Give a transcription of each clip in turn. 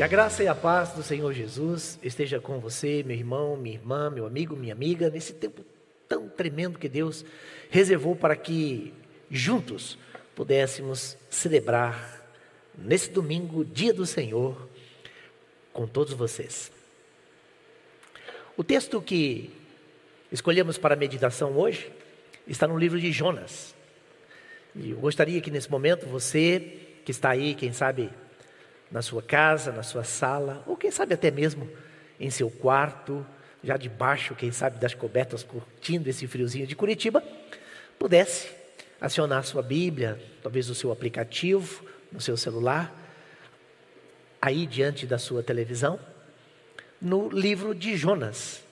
Que a graça e a paz do Senhor Jesus esteja com você, meu irmão, minha irmã, meu amigo, minha amiga, nesse tempo tão tremendo que Deus reservou para que juntos pudéssemos celebrar nesse domingo, dia do Senhor, com todos vocês. O texto que escolhemos para a meditação hoje está no livro de Jonas. E eu gostaria que nesse momento você que está aí, quem sabe na sua casa, na sua sala, ou quem sabe até mesmo em seu quarto, já debaixo, quem sabe, das cobertas, curtindo esse friozinho de Curitiba, pudesse acionar sua Bíblia, talvez o seu aplicativo, no seu celular, aí diante da sua televisão, no livro de Jonas.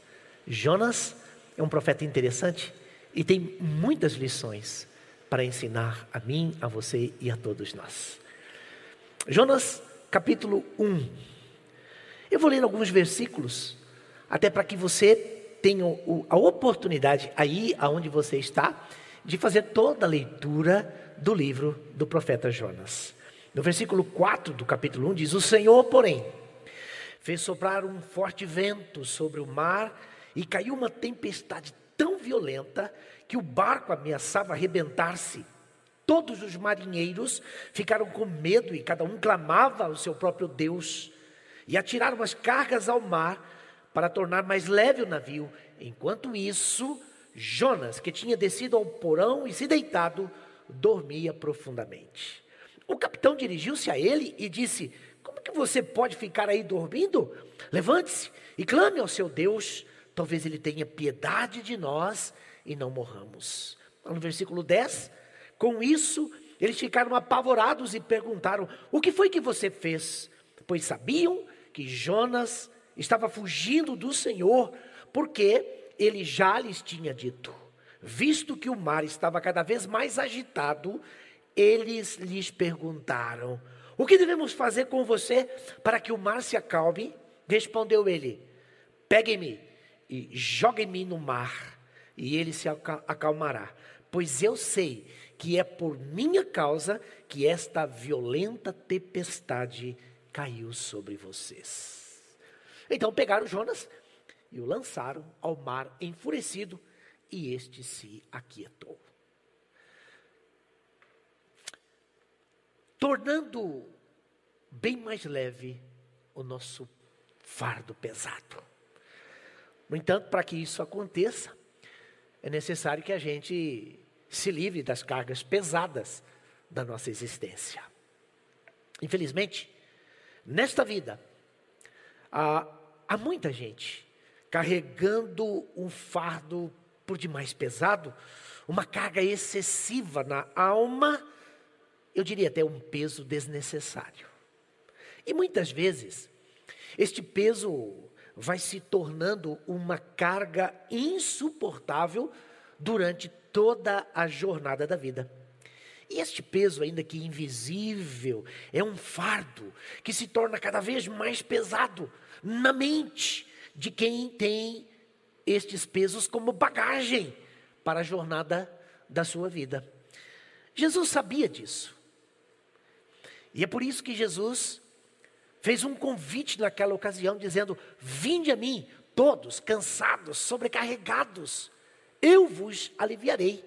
Jonas é um profeta interessante e tem muitas lições para ensinar a mim, a você e a todos nós. Jonas capítulo 1. Eu vou ler alguns versículos, até para que você tenha a oportunidade, aí aonde você está, de fazer toda a leitura do livro do profeta Jonas. No versículo 4 do capítulo 1 diz: O Senhor, porém, fez soprar um forte vento sobre o mar e caiu uma tempestade tão violenta que o barco ameaçava arrebentar-se. Todos os marinheiros ficaram com medo e cada um clamava ao seu próprio Deus. E atiraram as cargas ao mar para tornar mais leve o navio. Enquanto isso, Jonas, que tinha descido ao porão e se deitado, dormia profundamente. O capitão dirigiu-se a ele e disse: Como que você pode ficar aí dormindo? Levante-se e clame ao seu Deus. Talvez ele tenha piedade de nós e não morramos. No versículo 10, com isso, eles ficaram apavorados e perguntaram: O que foi que você fez? Pois sabiam que Jonas estava fugindo do Senhor, porque ele já lhes tinha dito. Visto que o mar estava cada vez mais agitado, eles lhes perguntaram: O que devemos fazer com você para que o mar se acalme? Respondeu ele: Peguem-me e joguem-me no mar, e ele se acalmará. Pois eu sei que é por minha causa que esta violenta tempestade caiu sobre vocês. Então pegaram Jonas e o lançaram ao mar enfurecido, e este se aquietou. Tornando bem mais leve o nosso fardo pesado. No entanto, para que isso aconteça, é necessário que a gente se livre das cargas pesadas da nossa existência. Infelizmente, nesta vida, há, há muita gente carregando um fardo por demais pesado, uma carga excessiva na alma, eu diria até um peso desnecessário. E muitas vezes, este peso vai se tornando uma carga insuportável durante toda a jornada da vida. E este peso, ainda que invisível, é um fardo que se torna cada vez mais pesado na mente de quem tem estes pesos como bagagem para a jornada da sua vida. Jesus sabia disso. E é por isso que Jesus fez um convite naquela ocasião, dizendo: Vinde a mim, todos cansados, sobrecarregados, eu vos aliviarei.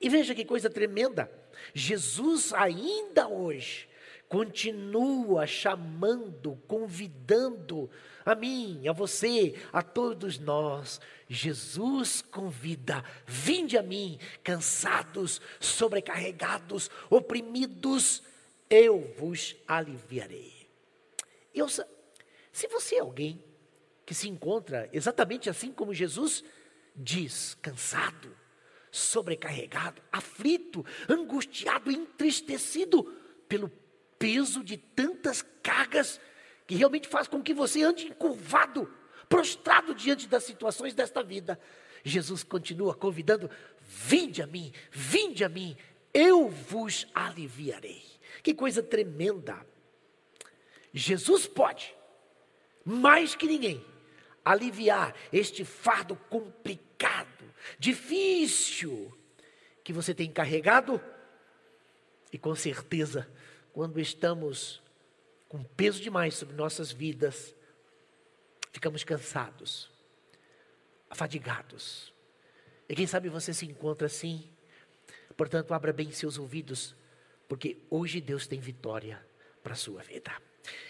E veja que coisa tremenda. Jesus ainda hoje continua chamando, convidando a mim, a você, a todos nós. Jesus convida: vinde a mim, cansados, sobrecarregados, oprimidos, eu vos aliviarei. Eu, se você é alguém que se encontra exatamente assim como Jesus, diz: cansado, sobrecarregado, aflito, angustiado, entristecido pelo peso de tantas cargas que realmente faz com que você ande encurvado, prostrado diante das situações desta vida. Jesus continua convidando: vinde a mim, vinde a mim, eu vos aliviarei. Que coisa tremenda! Jesus pode, mais que ninguém, aliviar este fardo complicado, difícil que você tem carregado. E com certeza, quando estamos com peso demais sobre nossas vidas, ficamos cansados, afadigados. E quem sabe você se encontra assim. Portanto, abra bem seus ouvidos, porque hoje Deus tem vitória para a sua vida.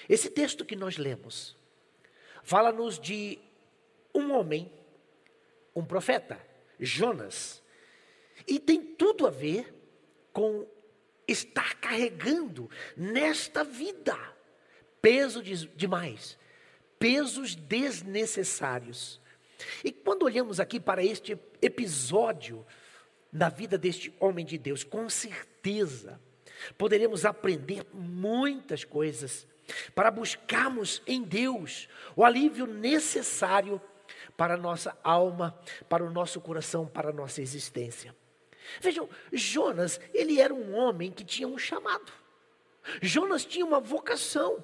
Esse texto que nós lemos fala-nos de um homem, um profeta, Jonas, e tem tudo a ver com estar carregando nesta vida peso de, demais, pesos desnecessários. E quando olhamos aqui para este episódio na vida deste homem de Deus, com certeza poderemos aprender muitas coisas para buscarmos em Deus o alívio necessário para a nossa alma, para o nosso coração, para a nossa existência. Vejam, Jonas, ele era um homem que tinha um chamado. Jonas tinha uma vocação.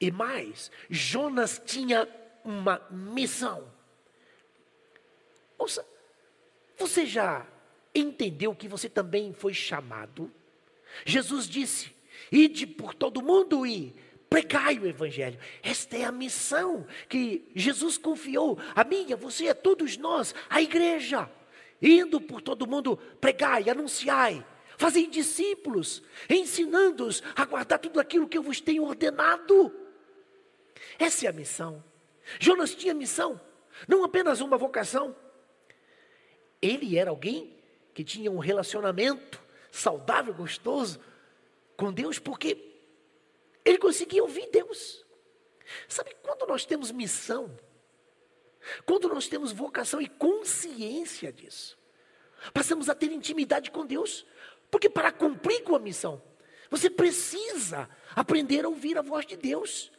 E mais, Jonas tinha uma missão. Ouça, você já entendeu que você também foi chamado? Jesus disse: Ide por todo mundo e pregai o Evangelho. Esta é a missão que Jesus confiou a mim, a você, a todos nós, a igreja. Indo por todo mundo, pregai, anunciai, fazei discípulos, ensinando-os a guardar tudo aquilo que eu vos tenho ordenado. Essa é a missão. Jonas tinha missão, não apenas uma vocação. Ele era alguém que tinha um relacionamento saudável, gostoso com Deus, porque ele conseguia ouvir Deus. Sabe, quando nós temos missão, quando nós temos vocação e consciência disso, passamos a ter intimidade com Deus, porque para cumprir com a missão, você precisa aprender a ouvir a voz de Deus.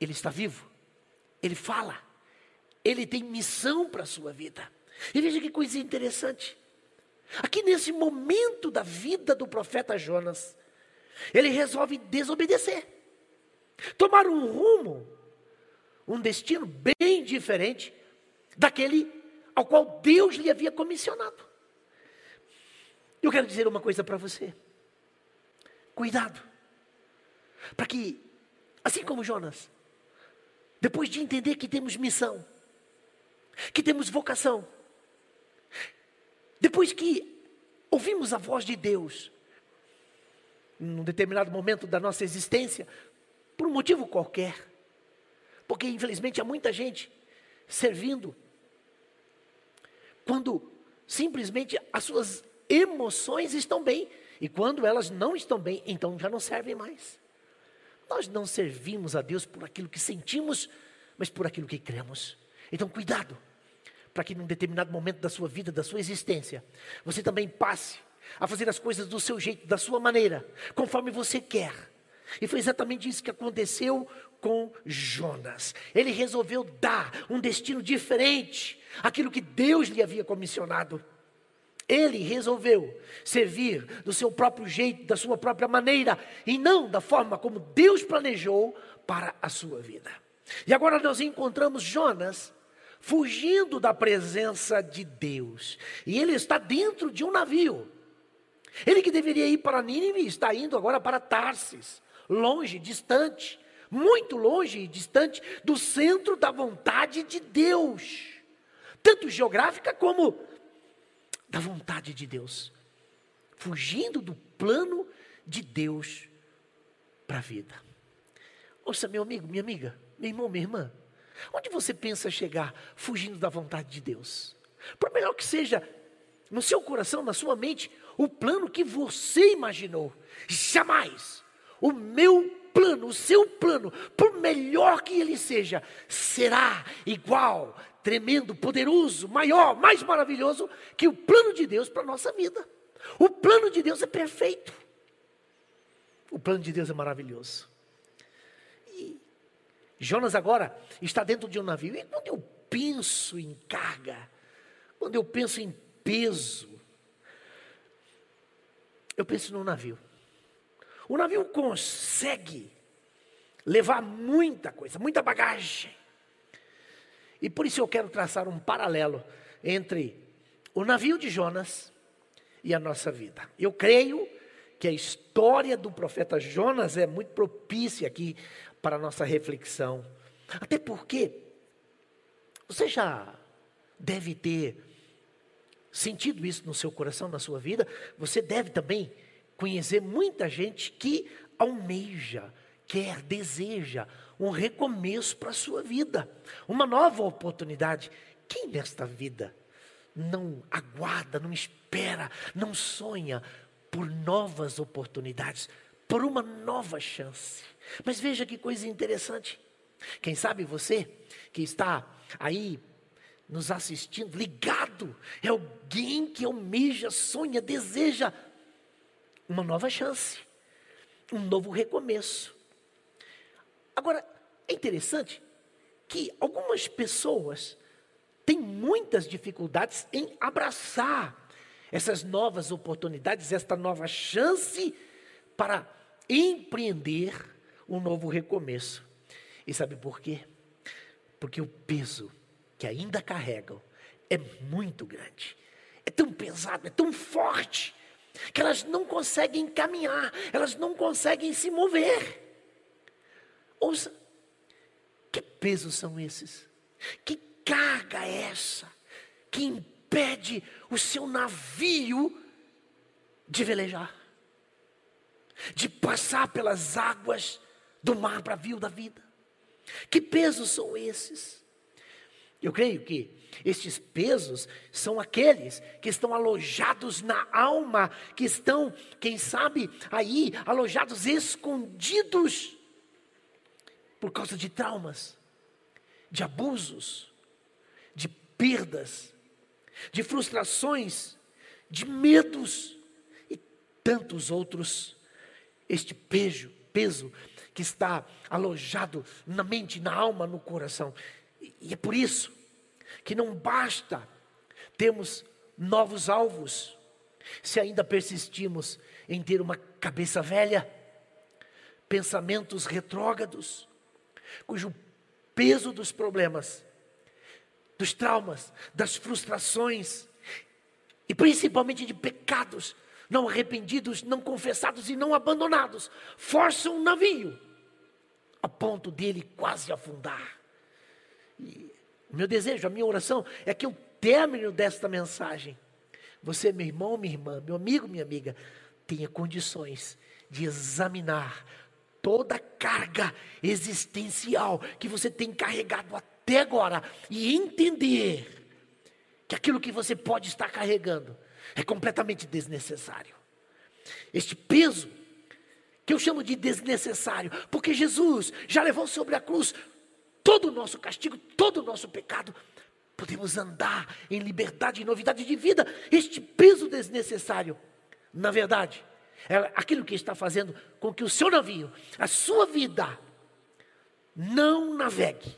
Ele está vivo, ele fala, ele tem missão para a sua vida. E veja que coisa interessante. Aqui nesse momento da vida do profeta Jonas, ele resolve desobedecer, tomar um rumo, um destino bem diferente daquele ao qual Deus lhe havia comissionado. Eu quero dizer uma coisa para você: cuidado, para que, assim como Jonas, depois de entender que temos missão, que temos vocação, depois que ouvimos a voz de Deus, num determinado momento da nossa existência, por um motivo qualquer. Porque, infelizmente, há muita gente servindo quando simplesmente as suas emoções estão bem. E quando elas não estão bem, então já não servem mais. Nós não servimos a Deus por aquilo que sentimos, mas por aquilo que cremos. Então, cuidado, para que num determinado momento da sua vida, da sua existência, você também passe a fazer as coisas do seu jeito, da sua maneira, conforme você quer. E foi exatamente isso que aconteceu com Jonas. Ele resolveu dar um destino diferente àquilo que Deus lhe havia comissionado. Ele resolveu servir do seu próprio jeito, da sua própria maneira, e não da forma como Deus planejou para a sua vida. E agora nós encontramos Jonas fugindo da presença de Deus, e ele está dentro de um navio. Ele que deveria ir para Nínive está indo agora para Tarsis, longe, distante, muito longe e distante do centro da vontade de Deus, tanto geográfica como da vontade de Deus, fugindo do plano de Deus para a vida. Ouça, meu amigo, minha amiga, meu irmão, minha irmã, onde você pensa chegar fugindo da vontade de Deus? Por melhor que seja no seu coração, na sua mente, o plano que você imaginou. Jamais o meu plano, o seu plano, por melhor que ele seja, será igual, tremendo, poderoso, maior, mais maravilhoso que o plano de Deus para a nossa vida. O plano de Deus é perfeito. O plano de Deus é maravilhoso. E Jonas agora está dentro de um navio. E quando eu penso em carga, quando eu penso em peso, eu penso no navio. O navio consegue levar muita coisa, muita bagagem. E por isso eu quero traçar um paralelo entre o navio de Jonas e a nossa vida. Eu creio que a história do profeta Jonas é muito propícia aqui para a nossa reflexão. Até porque você já deve ter sentido isso no seu coração, na sua vida. Você deve também conhecer muita gente que almeja, quer, deseja um recomeço para a sua vida, uma nova oportunidade. Quem nesta vida não aguarda, não espera, não sonha por novas oportunidades, por uma nova chance? Mas veja que coisa interessante. Quem sabe você que está aí nos assistindo, ligado, é alguém que almeja, sonha, deseja uma nova chance, um novo recomeço. Agora, é interessante que algumas pessoas têm muitas dificuldades em abraçar essas novas oportunidades, esta nova chance para empreender um novo recomeço. E sabe por quê? Porque o peso que ainda carregam é muito grande, é tão pesado, é tão forte, que elas não conseguem caminhar, elas não conseguem se mover. Ouça, que pesos são esses? Que carga é essa que impede o seu navio de velejar? De passar pelas águas do mar bravio da vida? Que pesos são esses? Eu creio que estes pesos são aqueles que estão alojados na alma, que estão, quem sabe, aí alojados escondidos por causa de traumas, de abusos, de perdas, de frustrações, de medos e tantos outros. Este peso, peso que está alojado na mente, na alma, no coração. E é por isso que não basta termos novos alvos, se ainda persistimos em ter uma cabeça velha, pensamentos retrógrados, cujo peso dos problemas, dos traumas, das frustrações e principalmente de pecados não arrependidos, não confessados e não abandonados, forçam o navio a ponto dele quase afundar. E o meu desejo, a minha oração é que o término desta mensagem, você, meu irmão, minha irmã, meu amigo, minha amiga, tenha condições de examinar toda a carga existencial que você tem carregado até agora e entender que aquilo que você pode estar carregando é completamente desnecessário. Este peso, que eu chamo de desnecessário, porque Jesus já levou sobre a cruz todo o nosso castigo, todo o nosso pecado, podemos andar em liberdade e novidade de vida. Este peso desnecessário, na verdade, é aquilo que está fazendo com que o seu navio, a sua vida, não navegue,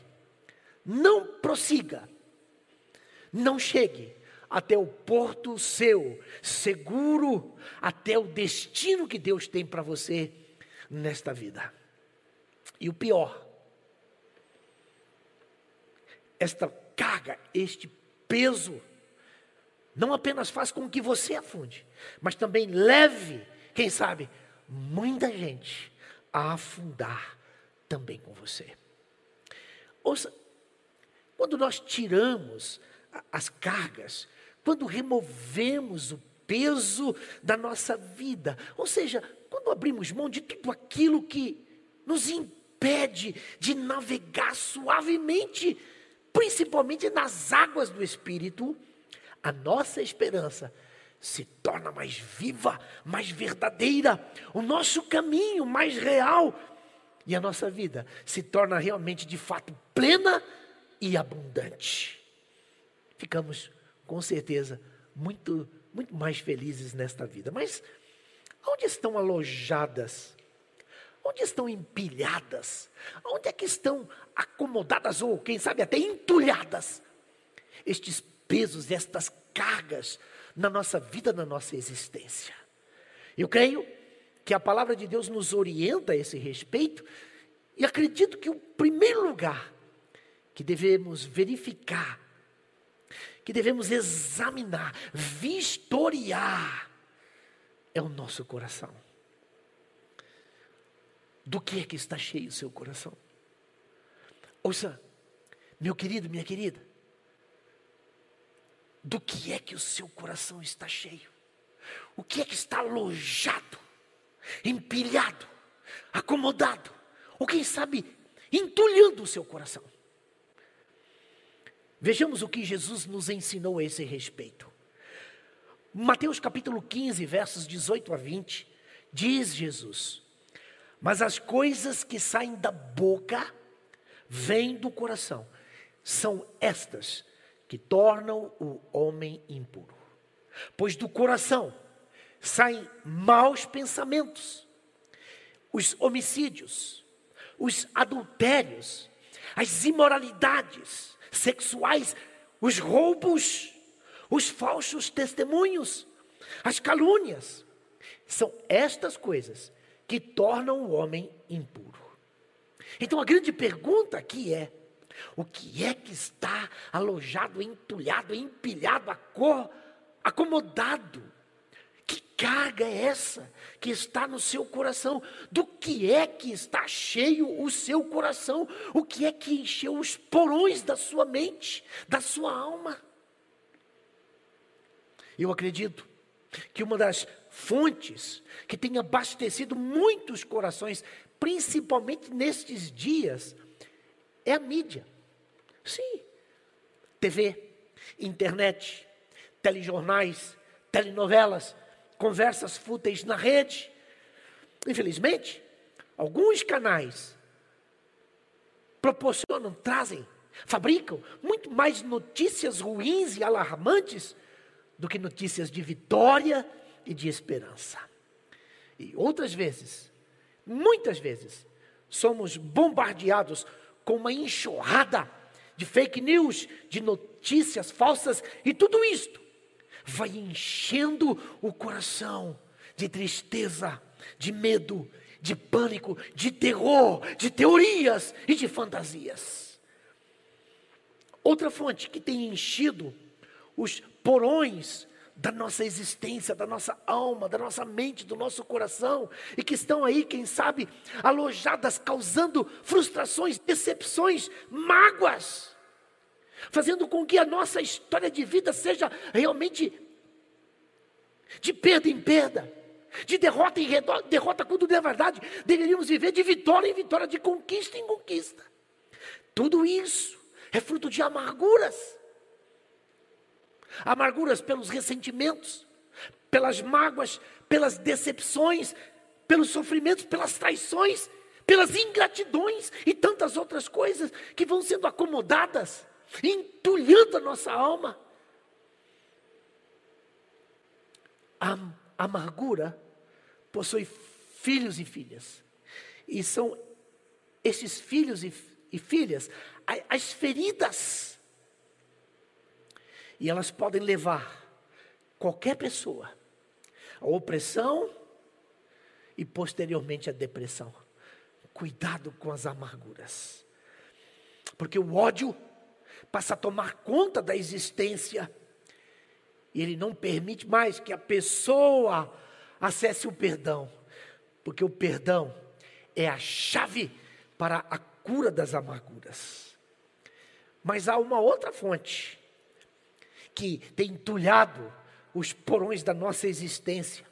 não prossiga, não chegue até o porto seu, seguro, até o destino que Deus tem para você nesta vida. E o pior, esta carga, este peso, não apenas faz com que você afunde, mas também leve, quem sabe, muita gente a afundar também com você. Ouça, quando nós tiramos as cargas, quando removemos o peso da nossa vida, ou seja, quando abrimos mão de tudo aquilo que nos impede de navegar suavemente principalmente nas águas do Espírito, a nossa esperança se torna mais viva, mais verdadeira, o nosso caminho mais real e a nossa vida se torna realmente de fato plena e abundante. Ficamos com certeza muito muito mais felizes nesta vida. Mas onde estão alojadas Onde estão empilhadas? Onde é que estão acomodadas ou, quem sabe, até entulhadas estes pesos, estas cargas na nossa vida, na nossa existência? Eu creio que a palavra de Deus nos orienta a esse respeito e acredito que o primeiro lugar que devemos verificar, que devemos examinar, vistoriar, é o nosso coração. Do que é que está cheio o seu coração. Ouça, meu querido, minha querida, do que é que o seu coração está cheio? O que é que está alojado, empilhado, acomodado, ou quem sabe entulhando o seu coração? Vejamos o que Jesus nos ensinou a esse respeito. Mateus capítulo 15, versos 18 a 20, diz Jesus: Mas as coisas que saem da boca vêm do coração, são estas que tornam o homem impuro. Pois do coração saem maus pensamentos, os homicídios, os adultérios, as imoralidades sexuais, os roubos, os falsos testemunhos, as calúnias. São estas coisas que tornam o homem impuro. Então a grande pergunta aqui é: o que é que está alojado, entulhado, empilhado, acomodado? Que carga é essa que está no seu coração? Do que é que está cheio o seu coração? O que é que encheu os porões da sua mente, da sua alma? Eu acredito que uma das fontes que tem abastecido muitos corações, principalmente nestes dias, é a mídia. Sim. TV, internet, telejornais, telenovelas, conversas fúteis na rede. Infelizmente, alguns canais proporcionam, trazem, fabricam muito mais notícias ruins e alarmantes do que notícias de vitória e de esperança. E outras vezes, muitas vezes, somos bombardeados com uma enxurrada de fake news, de notícias falsas e tudo isto vai enchendo o coração de tristeza, de medo, de pânico, de terror, de teorias e de fantasias. Outra fonte que tem enchido os porões da nossa existência, da nossa alma, da nossa mente, do nosso coração, e que estão aí, quem sabe, alojadas, causando frustrações, decepções, mágoas, fazendo com que a nossa história de vida seja realmente de perda em perda, de derrota em derrota, quando na verdade deveríamos viver de vitória em vitória, de conquista em conquista. Tudo isso é fruto de amarguras amarguras pelos ressentimentos, pelas mágoas, pelas decepções, pelos sofrimentos, pelas traições, pelas ingratidões e tantas outras coisas que vão sendo acomodadas, entulhando a nossa alma. A amargura possui filhos e filhas, e são esses filhos e, e filhas as feridas e elas podem levar qualquer pessoa à opressão e posteriormente à depressão. Cuidado com as amarguras. Porque o ódio passa a tomar conta da existência e ele não permite mais que a pessoa acesse o perdão, porque o perdão é a chave para a cura das amarguras. Mas há uma outra fonte que tem entulhado os porões da nossa existência.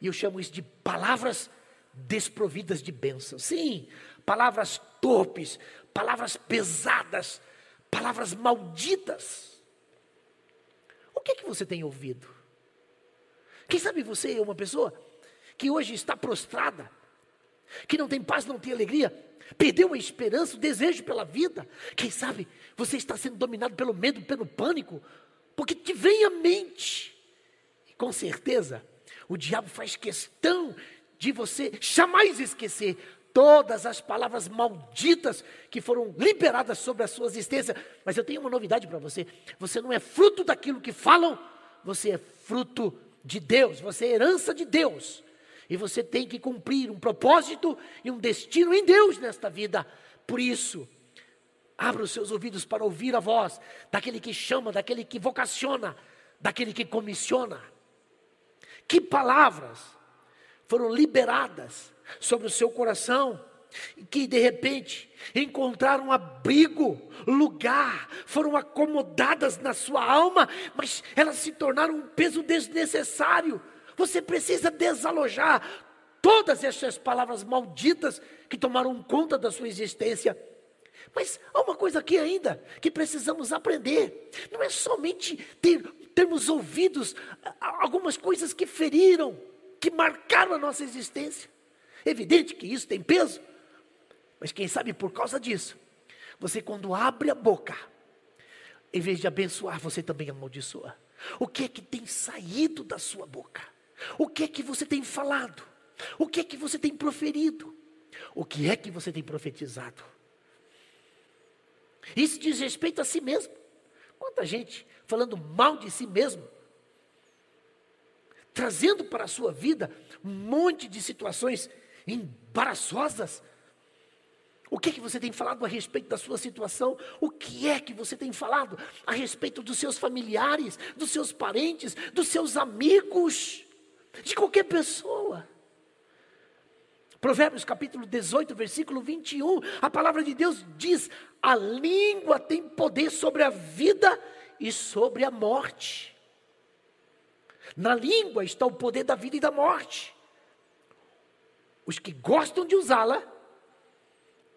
E eu chamo isso de palavras desprovidas de bênção. Sim, palavras torpes, palavras pesadas, palavras malditas. O que é que você tem ouvido? Quem sabe você é uma pessoa que hoje está prostrada, que não tem paz, não tem alegria, perdeu a esperança, o desejo pela vida. Quem sabe você está sendo dominado pelo medo, pelo pânico, porque te vem à mente. E com certeza, o diabo faz questão de você jamais esquecer todas as palavras malditas que foram liberadas sobre a sua existência. Mas eu tenho uma novidade para você: você não é fruto daquilo que falam, você é fruto de Deus, você é herança de Deus. E você tem que cumprir um propósito e um destino em Deus nesta vida. Por isso, Abra os seus ouvidos para ouvir a voz daquele que chama, daquele que vocaciona, daquele que comissiona. Que palavras foram liberadas sobre o seu coração, que de repente encontraram abrigo, lugar, foram acomodadas na sua alma, mas elas se tornaram um peso desnecessário. Você precisa desalojar todas essas palavras malditas que tomaram conta da sua existência. Mas há uma coisa aqui ainda que precisamos aprender: não é somente ter, termos ouvidos algumas coisas que feriram, que marcaram a nossa existência. Evidente que isso tem peso, mas quem sabe por causa disso, você quando abre a boca, em vez de abençoar, você também amaldiçoa. O que é que tem saído da sua boca? O que é que você tem falado? O que é que você tem proferido? O que é que você tem profetizado? Isso diz respeito a si mesmo. Quanta gente falando mal de si mesmo, trazendo para a sua vida um monte de situações embaraçosas. O que é que você tem falado a respeito da sua situação? O que é que você tem falado a respeito dos seus familiares, dos seus parentes, dos seus amigos, de qualquer pessoa? Provérbios capítulo 18, versículo 21, a palavra de Deus diz: a língua tem poder sobre a vida e sobre a morte. Na língua está o poder da vida e da morte. Os que gostam de usá-la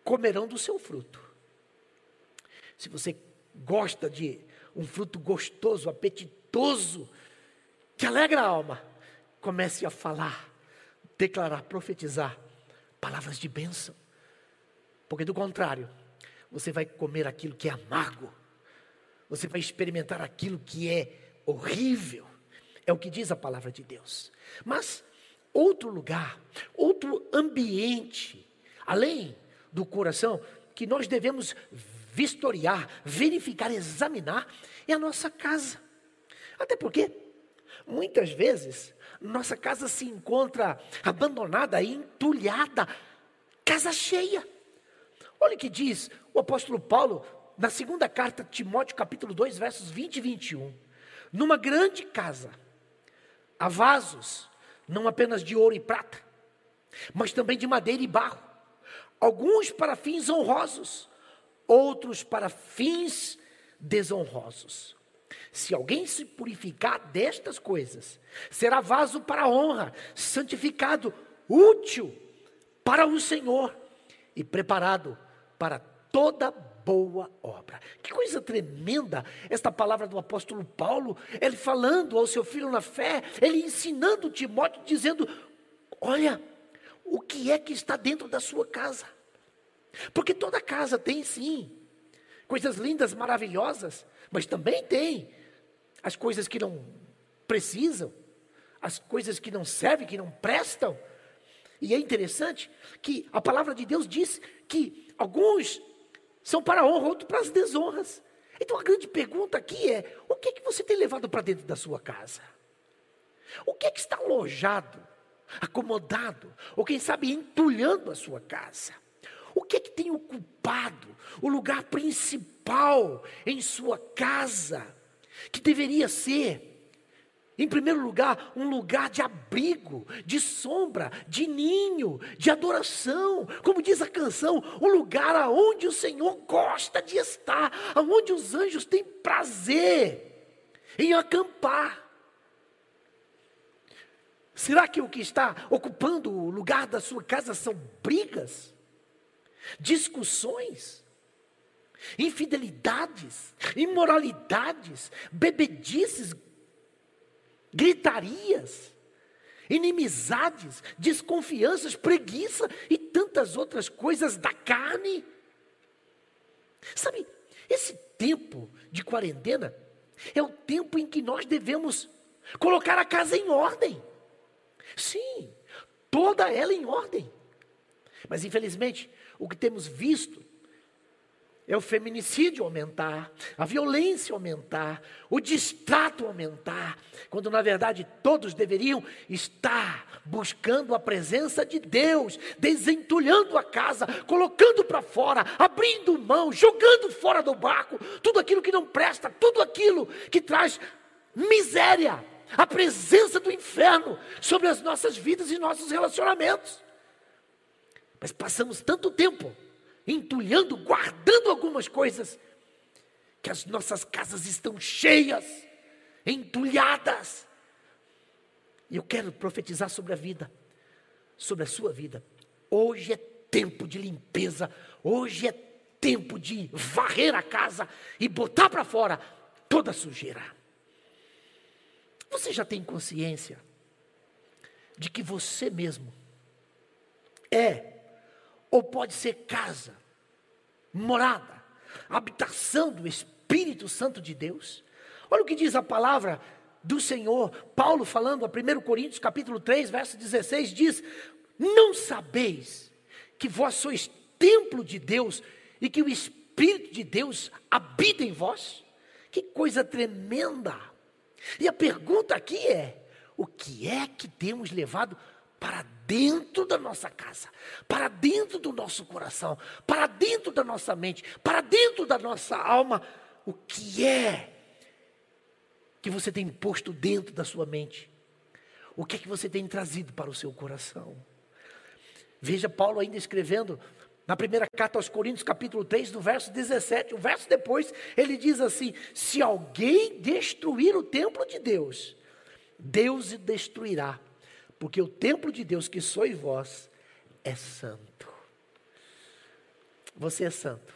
comerão do seu fruto. Se você gosta de um fruto gostoso, apetitoso, que alegra a alma, comece a falar, declarar, profetizar palavras de bênção. Porque do contrário, você vai comer aquilo que é amargo, você vai experimentar aquilo que é horrível. É o que diz a palavra de Deus. Mas outro lugar, outro ambiente, além do coração, que nós devemos vistoriar, verificar, examinar, é a nossa casa. Até porque, muitas vezes, nossa casa se encontra abandonada e entulhada, casa cheia. Olha o que diz o apóstolo Paulo na segunda carta de Timóteo, capítulo 2, versos 20 e 21. Numa grande casa, há vasos, não apenas de ouro e prata, mas também de madeira e barro, alguns para fins honrosos, outros para fins desonrosos. Se alguém se purificar destas coisas, será vaso para honra, santificado, útil para o Senhor e preparado para toda boa obra. Que coisa tremenda esta palavra do apóstolo Paulo, ele falando ao seu filho na fé, ele ensinando Timóteo, dizendo: Olha, o que é que está dentro da sua casa? Porque toda casa tem sim coisas lindas, maravilhosas, mas também tem as coisas que não precisam, as coisas que não servem, que não prestam. E é interessante que a palavra de Deus diz que alguns são para a honra, outros para as desonras. Então a grande pergunta aqui é: o que é que você tem levado para dentro da sua casa? O que é que está alojado, acomodado, ou quem sabe entulhando a sua casa? O que é que tem ocupado o lugar principal em sua casa? Que deveria ser, em primeiro lugar, um lugar de abrigo, de sombra, de ninho, de adoração, como diz a canção, um lugar aonde o Senhor gosta de estar, aonde os anjos têm prazer em acampar. Será que o que está ocupando o lugar da sua casa são brigas, discussões? Infidelidades, imoralidades, bebedices, gritarias, inimizades, desconfianças, preguiça e tantas outras coisas da carne. Sabe, esse tempo de quarentena é o tempo em que nós devemos colocar a casa em ordem. Sim, toda ela em ordem. Mas infelizmente, o que temos visto é o feminicídio aumentar, a violência aumentar, o distrato aumentar, quando na verdade todos deveriam estar buscando a presença de Deus, desentulhando a casa, colocando para fora, abrindo mão, jogando fora do barco tudo aquilo que não presta, tudo aquilo que traz miséria a presença do inferno sobre as nossas vidas e nossos relacionamentos. Mas passamos tanto tempo entulhando, guardando algumas coisas, que as nossas casas estão cheias, entulhadas. E eu quero profetizar sobre a vida, sobre a sua vida. Hoje é tempo de limpeza, hoje é tempo de varrer a casa e botar para fora toda a sujeira. Você já tem consciência de que você mesmo é, ou pode ser casa, morada, habitação do Espírito Santo de Deus? Olha o que diz a palavra do Senhor, Paulo falando a 1 Coríntios capítulo 3, verso 16, diz: Não sabeis que vós sois templo de Deus e que o Espírito de Deus habita em vós? Que coisa tremenda! E a pergunta aqui é: o que é que temos levado para dentro da nossa casa, para dentro do nosso coração, para dentro da nossa mente, para dentro da nossa alma? O que é que você tem posto dentro da sua mente? O que é que você tem trazido para o seu coração? Veja Paulo ainda escrevendo na primeira carta aos Coríntios, capítulo 3, no verso 17, o verso depois, ele diz assim: Se alguém destruir o templo de Deus, Deus o destruirá, porque o templo de Deus que sois vós é santo. Você é santo.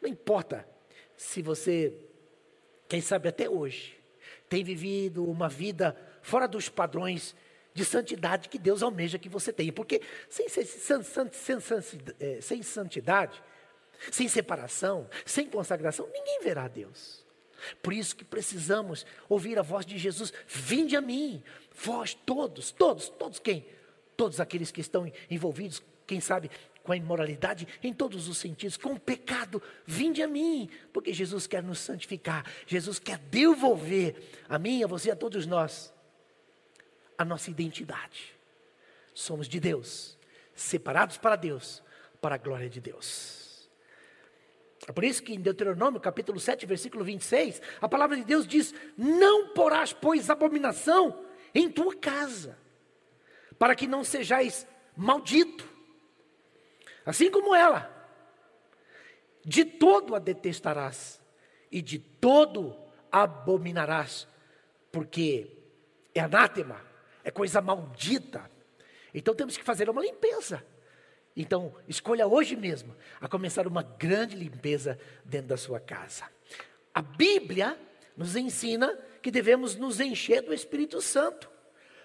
Não importa se você, quem sabe até hoje, tem vivido uma vida fora dos padrões de santidade que Deus almeja que você tenha. Porque sem, sem, sem, sem santidade, sem separação, sem consagração, ninguém verá Deus. Por isso que precisamos ouvir a voz de Jesus: Vinde a mim, vós todos, todos, todos quem? Todos aqueles que estão envolvidos, quem sabe, com a imoralidade em todos os sentidos, com o pecado, vinde a mim, porque Jesus quer nos santificar, Jesus quer devolver a mim, a você, a todos nós a nossa identidade. Somos de Deus, separados para Deus, para a glória de Deus. É por isso que em Deuteronômio, capítulo 7, versículo 26, a palavra de Deus diz: Não porás, pois, abominação em tua casa, para que não sejais maldito, assim como ela. De todo a detestarás, e de todo abominarás, porque é anátema é coisa maldita. Então temos que fazer uma limpeza. Então, escolha hoje mesmo a começar uma grande limpeza dentro da sua casa. A Bíblia nos ensina que devemos nos encher do Espírito Santo.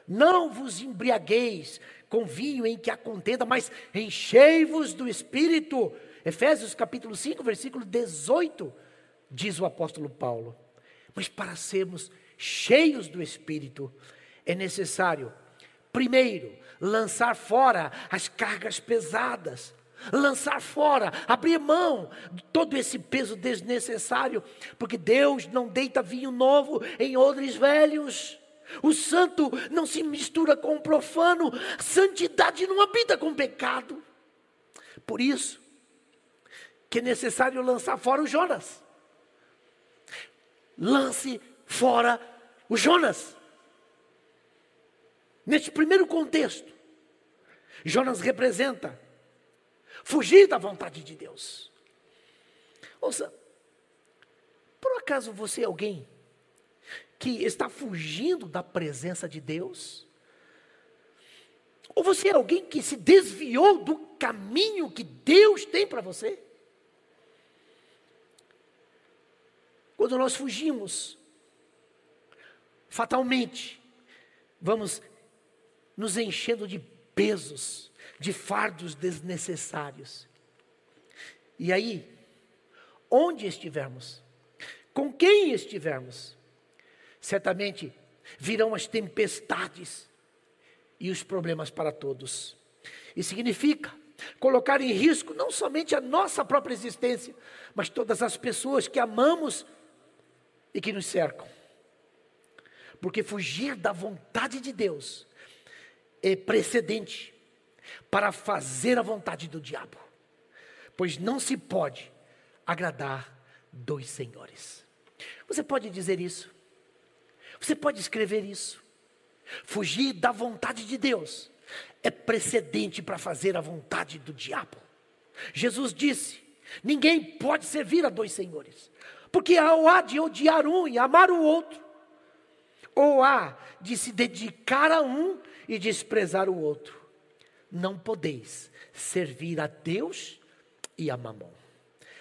Não vos embriagueis com vinho em que há contenda, mas enchei-vos do Espírito. Efésios capítulo 5, versículo 18, diz o apóstolo Paulo. Mas para sermos cheios do Espírito, é necessário, primeiro, lançar fora as cargas pesadas, lançar fora, abrir mão de todo esse peso desnecessário, porque Deus não deita vinho novo em odres velhos. O santo não se mistura com o profano, santidade não habita com pecado. Por isso que é necessário lançar fora o Jonas. Lance fora o Jonas. Neste primeiro contexto, Jonas representa fugir da vontade de Deus. Ouça, por acaso você é alguém que está fugindo da presença de Deus? Ou você é alguém que se desviou do caminho que Deus tem para você? Quando nós fugimos, fatalmente, vamos nos enchendo de pesos, de fardos desnecessários. E aí, onde estivermos, com quem estivermos, certamente virão as tempestades e os problemas para todos. E significa colocar em risco não somente a nossa própria existência, mas todas as pessoas que amamos e que nos cercam. Porque fugir da vontade de Deus precedente para fazer a vontade do diabo, pois não se pode agradar dois senhores. Você pode dizer isso? Você pode escrever isso. Fugir da vontade de Deus é precedente para fazer a vontade do diabo. Jesus disse: ninguém pode servir a dois senhores, porque ou há de odiar um e amar o outro, ou há de se dedicar a um e desprezar o outro. Não podeis servir a Deus e a Mamon.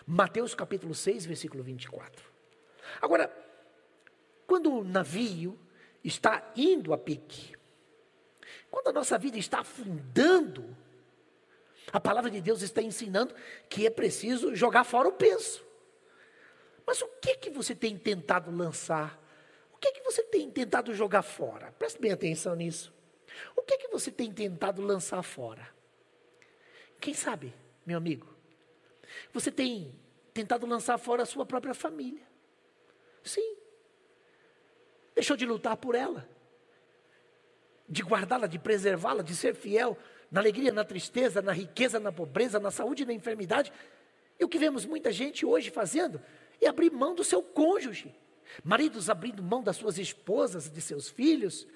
Mateus capítulo 6, versículo 24. Agora, quando o navio está indo a pique, quando a nossa vida está afundando, a palavra de Deus está ensinando que é preciso jogar fora o peso. Mas o que que você tem tentado lançar? O que que você tem tentado jogar fora? Preste bem atenção nisso. O que que você tem tentado lançar fora? Quem sabe, meu amigo? Você tem tentado lançar fora a sua própria família. Sim. Deixou de lutar por ela, de guardá-la, de preservá-la, de ser fiel na alegria, na tristeza, na riqueza, na pobreza, na saúde na enfermidade. E o que vemos muita gente hoje fazendo é abrir mão do seu cônjuge. Maridos abrindo mão das suas esposas, de seus filhos.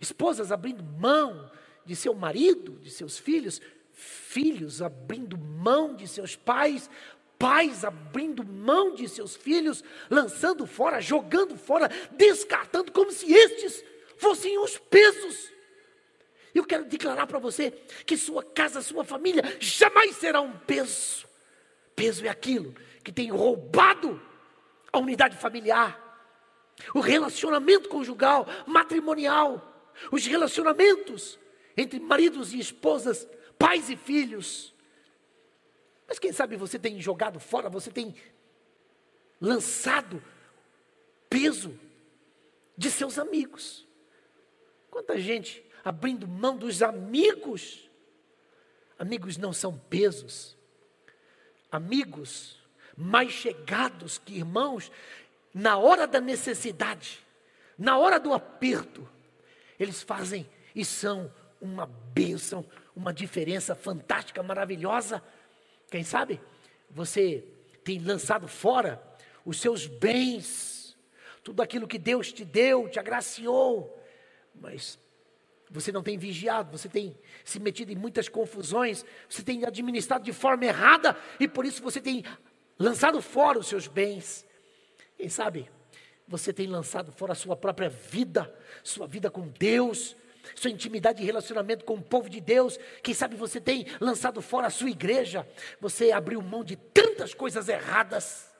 Esposas abrindo mão de seu marido, de seus filhos. Filhos abrindo mão de seus pais pais abrindo mão de seus filhos, lançando fora, jogando fora, descartando como se estes fossem os pesos. Eu quero declarar para você que sua casa, sua família jamais será um peso. Peso é aquilo que tem roubado a unidade familiar, o relacionamento conjugal, matrimonial, os relacionamentos entre maridos e esposas, pais e filhos. Mas quem sabe você tem jogado fora, você tem lançado peso de seus amigos. Quanta gente abrindo mão dos amigos. Amigos não são pesos. Amigos mais chegados que irmãos, na hora da necessidade, na hora do aperto, eles fazem e são uma bênção, uma diferença fantástica, maravilhosa. Quem sabe? Você tem lançado fora os seus bens, tudo aquilo que Deus te deu, te agraciou, mas você não tem vigiado, você tem se metido em muitas confusões, você tem administrado de forma errada e por isso você tem lançado fora os seus bens. Quem sabe você tem lançado fora a sua própria vida, sua vida com Deus, sua intimidade e relacionamento com o povo de Deus. Quem sabe você tem lançado fora a sua igreja, você abriu mão de tantas coisas erradas.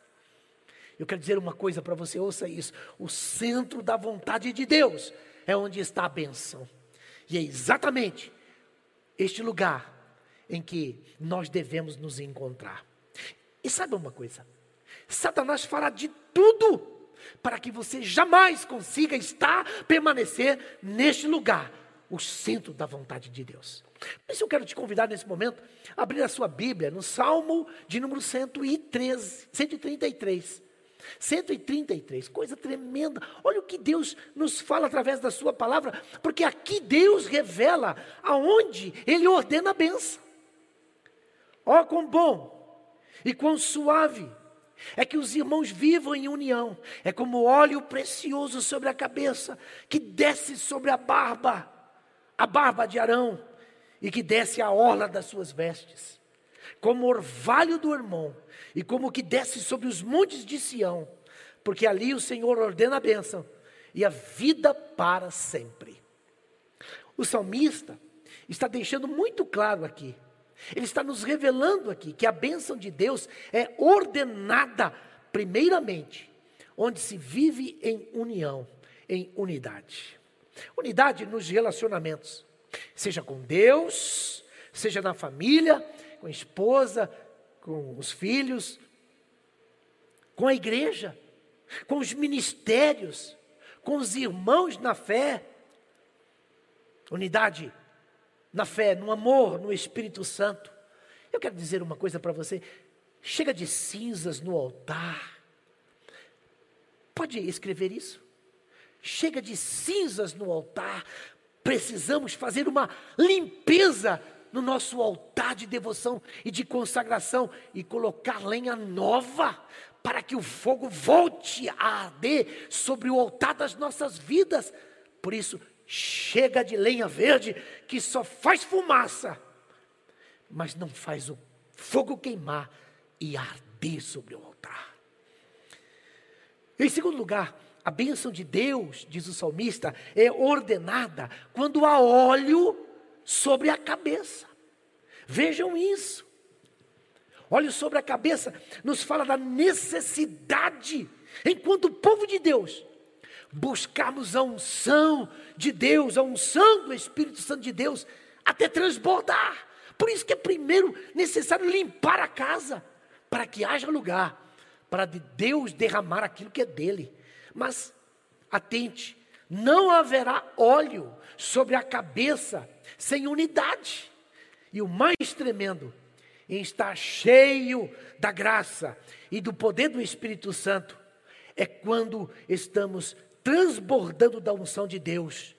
Eu quero dizer uma coisa para você, ouça isso: o centro da vontade de Deus é onde está a benção, e é exatamente este lugar em que nós devemos nos encontrar. E sabe uma coisa? Satanás fará de tudo para que você jamais consiga estar, permanecer neste lugar, o centro da vontade de Deus. Por isso eu quero te convidar nesse momento a abrir a sua Bíblia no Salmo de número 113, 133. 133, coisa tremenda. Olha o que Deus nos fala através da Sua palavra, porque aqui Deus revela aonde Ele ordena a benção. Ó, quão bom e quão suave é que os irmãos vivam em união. É como óleo precioso sobre a cabeça, que desce sobre a barba, a barba de Arão, e que desce a orla das suas vestes. Como orvalho do irmão, e como que desce sobre os montes de Sião, porque ali o Senhor ordena a bênção e a vida para sempre. O salmista está deixando muito claro aqui ele está nos revelando aqui que a bênção de Deus é ordenada, primeiramente, onde se vive em união, em unidade. Unidade nos relacionamentos, seja com Deus, seja na família, com a esposa, com os filhos, com a igreja, com os ministérios, com os irmãos na fé. Unidade na fé, no amor, no Espírito Santo. Eu quero dizer uma coisa para você: chega de cinzas no altar. Pode escrever isso? Chega de cinzas no altar. Precisamos fazer uma limpeza no nosso altar de devoção e de consagração e colocar lenha nova para que o fogo volte a arder sobre o altar das nossas vidas. Por isso, chega de lenha verde que só faz fumaça, mas não faz o fogo queimar e arder sobre o altar. Em segundo lugar, a bênção de Deus, diz o salmista, é ordenada quando há óleo sobre a cabeça. Vejam isso. Óleo sobre a cabeça nos fala da necessidade, enquanto o povo de Deus, buscarmos a unção de Deus, a unção do Espírito Santo de Deus, até transbordar. Por isso que é primeiro necessário limpar a casa, para que haja lugar para de Deus derramar aquilo que é dele. Mas atente, não haverá óleo sobre a cabeça sem unidade. E o mais tremendo em estar cheio da graça e do poder do Espírito Santo é quando estamos transbordando da unção de Deus.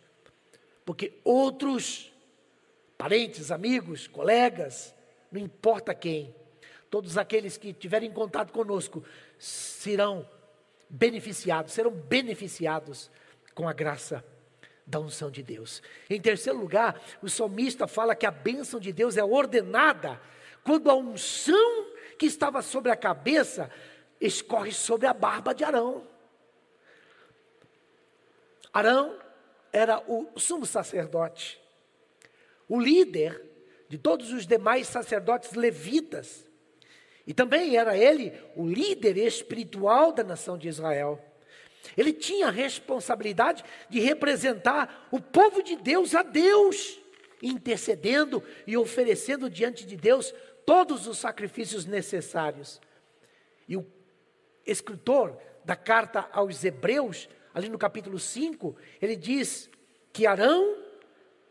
Porque outros parentes, amigos, colegas, não importa quem, todos aqueles que tiverem contato conosco serão beneficiados, serão beneficiados com a graça da unção de Deus. Em terceiro lugar, o salmista fala que a bênção de Deus é ordenada quando a unção que estava sobre a cabeça escorre sobre a barba de Arão. Arão era o sumo sacerdote, o líder de todos os demais sacerdotes levitas. E também era ele o líder espiritual da nação de Israel. Ele tinha a responsabilidade de representar o povo de Deus a Deus, intercedendo e oferecendo diante de Deus todos os sacrifícios necessários. E o escritor da carta aos Hebreus, ali no capítulo 5, ele diz que Arão,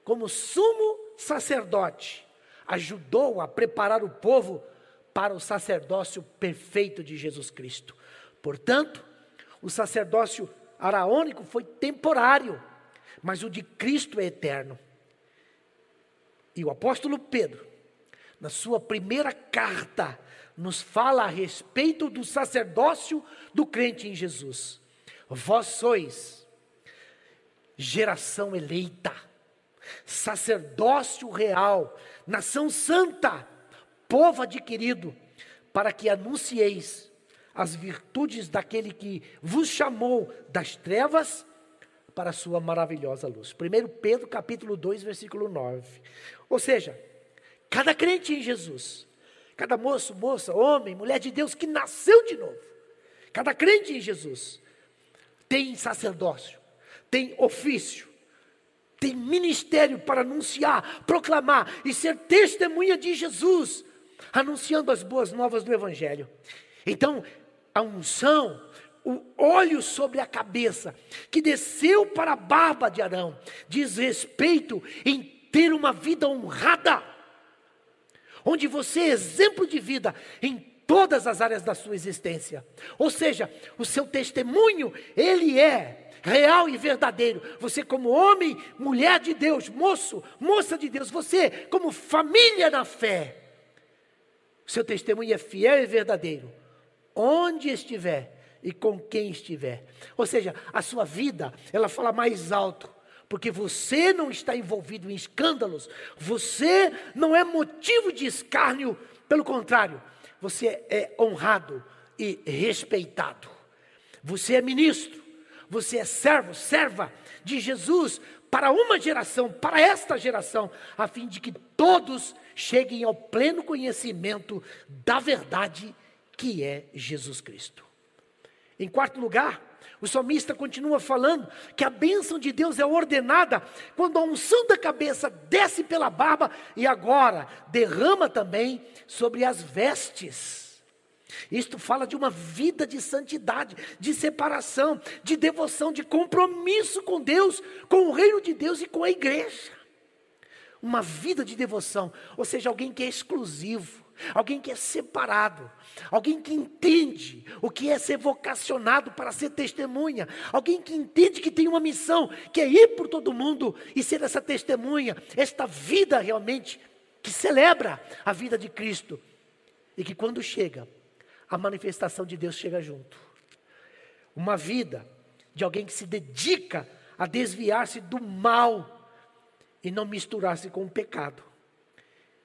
como sumo sacerdote, ajudou a preparar o povo para o sacerdócio perfeito de Jesus Cristo. Portanto, o sacerdócio araônico foi temporário, mas o de Cristo é eterno. E o apóstolo Pedro, na sua primeira carta, nos fala a respeito do sacerdócio do crente em Jesus. Vós sois geração eleita, sacerdócio real, nação santa povo adquirido, para que anuncieis as virtudes daquele que vos chamou das trevas para a sua maravilhosa luz. 1 Pedro capítulo 2, versículo 9. Ou seja, cada crente em Jesus, cada moço, moça, homem, mulher de Deus que nasceu de novo, cada crente em Jesus tem sacerdócio, tem ofício, tem ministério para anunciar, proclamar e ser testemunha de Jesus anunciando as boas novas do Evangelho. Então, a unção, o óleo sobre a cabeça, que desceu para a barba de Arão, diz respeito em ter uma vida honrada, onde você é exemplo de vida em todas as áreas da sua existência. Ou seja, o seu testemunho, ele é real e verdadeiro. Você, como homem, mulher de Deus, moço, moça de Deus, você, como família na fé, seu testemunho é fiel e verdadeiro, onde estiver e com quem estiver. Ou seja, a sua vida, ela fala mais alto, porque você não está envolvido em escândalos, você não é motivo de escárnio, pelo contrário, você é honrado e respeitado. Você é ministro, você é servo, serva de Jesus para uma geração, para esta geração, a fim de que todos cheguem ao pleno conhecimento da verdade que é Jesus Cristo. Em quarto lugar, o salmista continua falando que a bênção de Deus é ordenada quando a unção da cabeça desce pela barba e agora derrama também sobre as vestes. Isto fala de uma vida de santidade, de separação, de devoção, de compromisso com Deus, com o reino de Deus e com a igreja uma vida de devoção, ou seja, alguém que é exclusivo, alguém que é separado, alguém que entende o que é ser vocacionado para ser testemunha, alguém que entende que tem uma missão, que é ir por todo mundo e ser essa testemunha, esta vida realmente que celebra a vida de Cristo e que quando chega a manifestação de Deus chega junto. Uma vida de alguém que se dedica a desviar-se do mal e não misturar-se com o pecado.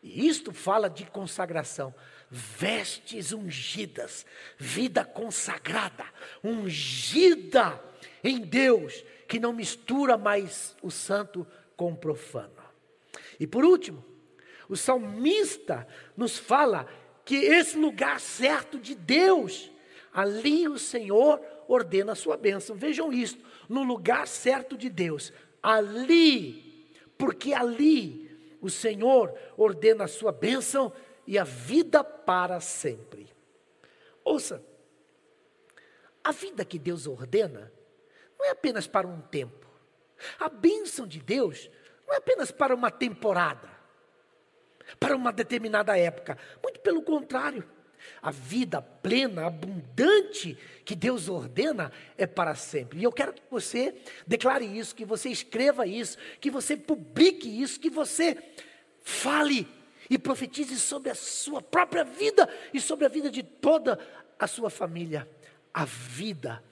E isto fala de consagração. Vestes ungidas, vida consagrada, ungida em Deus, que não mistura mais o santo com o profano. E por último, o salmista nos fala que esse lugar certo de Deus, ali o Senhor ordena a sua bênção. Vejam isto, no lugar certo de Deus, ali, porque ali o Senhor ordena a sua bênção e a vida para sempre. Ouça, a vida que Deus ordena não é apenas para um tempo. A bênção de Deus não é apenas para uma temporada para uma determinada época. Muito pelo contrário. A vida plena, abundante que Deus ordena é para sempre. E eu quero que você declare isso, que você escreva isso, que você publique isso, que você fale e profetize sobre a sua própria vida e sobre a vida de toda a sua família. A vida,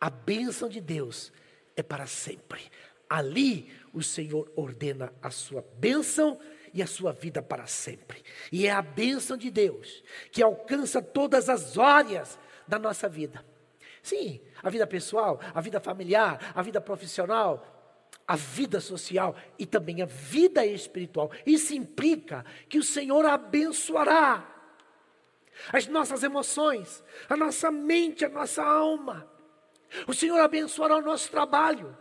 a bênção de Deus é para sempre. Ali o Senhor ordena a sua bênção e a sua vida para sempre. E é a bênção de Deus que alcança todas as áreas da nossa vida. Sim, a vida pessoal, a vida familiar, a vida profissional, a vida social e também a vida espiritual. Isso implica que o Senhor abençoará as nossas emoções, a nossa mente, a nossa alma. O Senhor abençoará o nosso trabalho.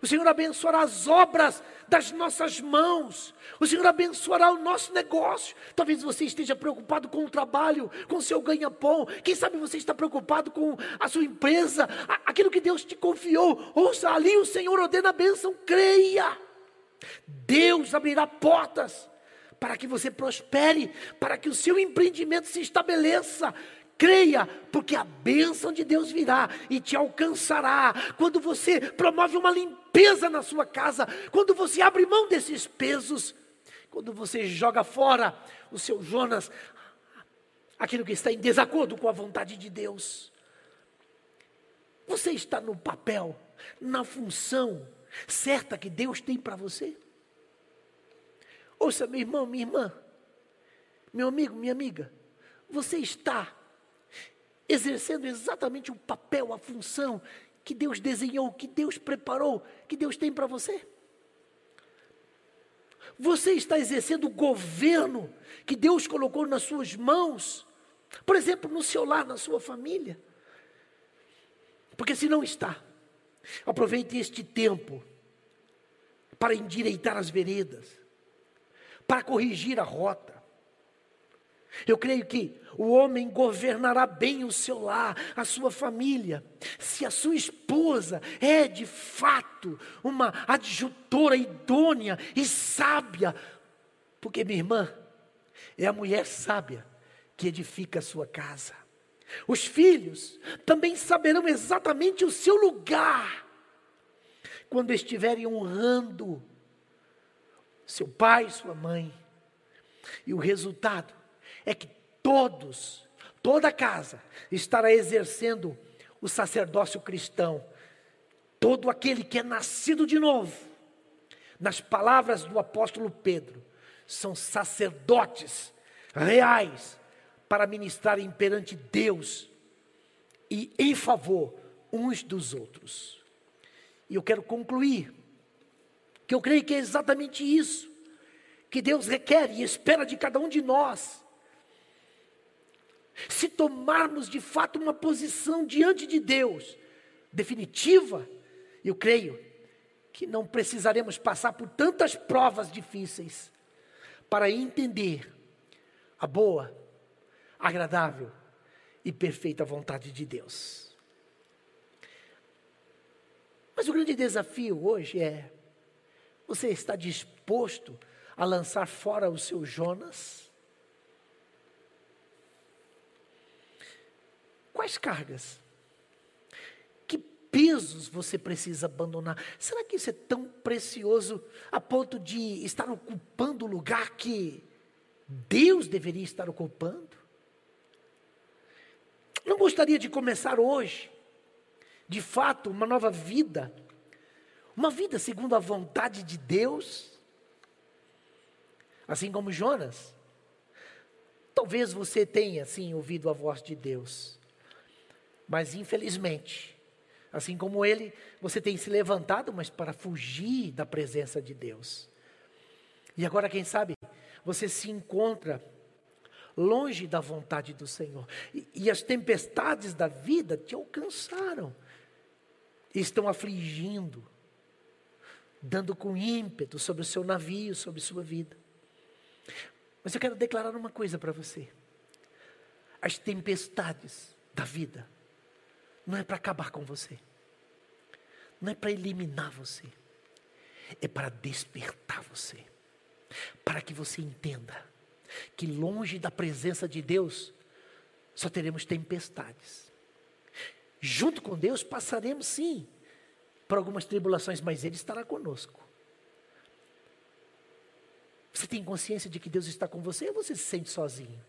O Senhor abençoará as obras das nossas mãos. O Senhor abençoará o nosso negócio. Talvez você esteja preocupado com o trabalho, com o seu ganha-pão. Quem sabe você está preocupado com a sua empresa, aquilo que Deus te confiou. Ouça ali, o Senhor ordena a bênção, creia. Deus abrirá portas para que você prospere, para que o seu empreendimento se estabeleça. Creia, porque a bênção de Deus virá e te alcançará. Quando você promove uma limpeza na sua casa, quando você abre mão desses pesos, quando você joga fora o seu Jonas, aquilo que está em desacordo com a vontade de Deus. Você está no papel, na função certa que Deus tem para você? Ouça, meu irmão, minha irmã, meu amigo, minha amiga, você está exercendo exatamente o papel, a função que Deus desenhou, que Deus preparou, que Deus tem para você? Você está exercendo o governo que Deus colocou nas suas mãos, por exemplo, no seu lar, na sua família? Porque se não está, aproveite este tempo para endireitar as veredas, para corrigir a rota. Eu creio que o homem governará bem o seu lar, a sua família, se a sua esposa é de fato uma adjutora idônea e sábia, porque minha irmã é a mulher sábia que edifica a sua casa. Os filhos também saberão exatamente o seu lugar quando estiverem honrando seu pai, sua mãe. E o resultado é que todos, toda casa estará exercendo o sacerdócio cristão. Todo aquele que é nascido de novo, nas palavras do apóstolo Pedro, são sacerdotes reais para ministrarem perante Deus e em favor uns dos outros. E eu quero concluir que eu creio que é exatamente isso que Deus requer e espera de cada um de nós se tomarmos de fato uma posição diante de Deus definitiva, eu creio que não precisaremos passar por tantas provas difíceis para entender a boa, agradável e perfeita vontade de Deus. Mas o grande desafio hoje é: você está disposto a lançar fora o seu Jonas? Quais cargas? Que pesos você precisa abandonar? Será que isso é tão precioso a ponto de estar ocupando o lugar que Deus deveria estar ocupando? Não gostaria de começar hoje, de fato, uma nova vida, uma vida segundo a vontade de Deus, assim como Jonas. Talvez você tenha, sim, ouvido a voz de Deus, mas infelizmente, assim como ele, você tem se levantado, mas para fugir da presença de Deus. E agora, quem sabe, você se encontra longe da vontade do Senhor. E, e as tempestades da vida te alcançaram, estão afligindo, dando com ímpeto sobre o seu navio, sobre sua vida. Mas eu quero declarar uma coisa para você: as tempestades da vida não é para acabar com você, não é para eliminar você, é para despertar você, para que você entenda que longe da presença de Deus só teremos tempestades. Junto com Deus passaremos sim por algumas tribulações, mas Ele estará conosco. Você tem consciência de que Deus está com você ou você se sente sozinho?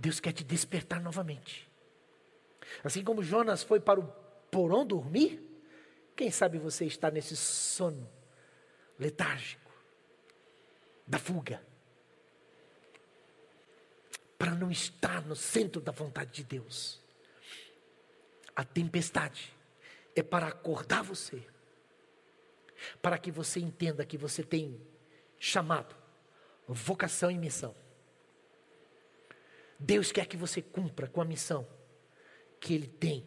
Deus quer te despertar novamente. Assim como Jonas foi para o porão dormir, quem sabe você está nesse sono letárgico, da fuga, para não estar no centro da vontade de Deus. A tempestade é para acordar você, para que você entenda que você tem chamado, vocação e missão. Deus quer que você cumpra com a missão que Ele tem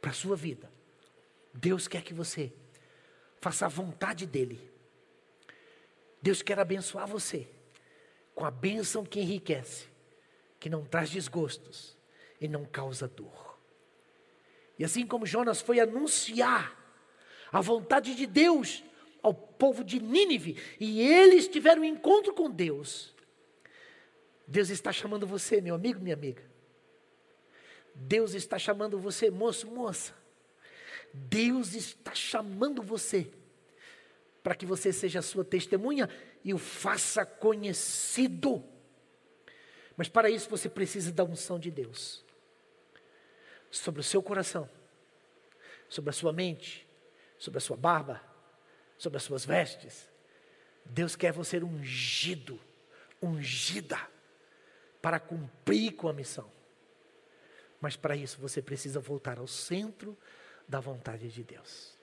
para a sua vida. Deus quer que você faça a vontade dEle. Deus quer abençoar você com a bênção que enriquece, que não traz desgostos e não causa dor. E assim como Jonas foi anunciar a vontade de Deus ao povo de Nínive, e eles tiveram um encontro com Deus, Deus está chamando você, meu amigo, minha amiga. Deus está chamando você, moço, moça Deus está chamando você para que você seja sua testemunha e o faça conhecido. Mas para isso você precisa da unção de Deus sobre o seu coração, sobre a sua mente, sobre a sua barba, sobre as suas vestes. Deus quer você ungido, ungida, para cumprir com a missão. Mas para isso você precisa voltar ao centro da vontade de Deus.